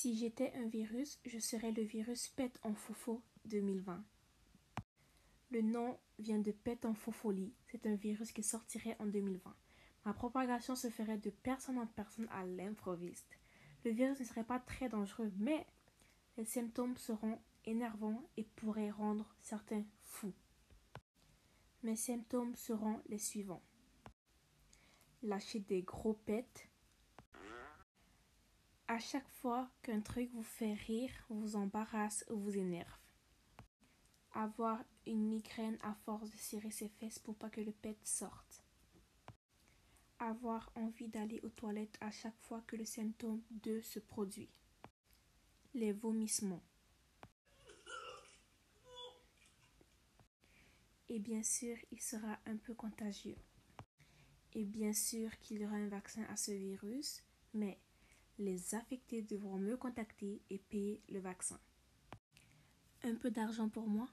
Si j'étais un virus, je serais le virus Pète en Fofo 2020. Le nom vient de Pète en Fofolie. C'est un virus qui sortirait en 2020. Ma propagation se ferait de personne en personne à l'improviste. Le virus ne serait pas très dangereux, mais les symptômes seront énervants et pourraient rendre certains fous. Mes symptômes seront les suivants. Lâcher des gros pets. À chaque fois qu'un truc vous fait rire, vous embarrasse ou vous énerve. Avoir une migraine à force de serrer ses fesses pour pas que le pet sorte. Avoir envie d'aller aux toilettes à chaque fois que le symptôme 2 se produit. Les vomissements. Et bien sûr, il sera un peu contagieux. Et bien sûr qu'il y aura un vaccin à ce virus, mais les affectés devront me contacter et payer le vaccin. Un peu d'argent pour moi?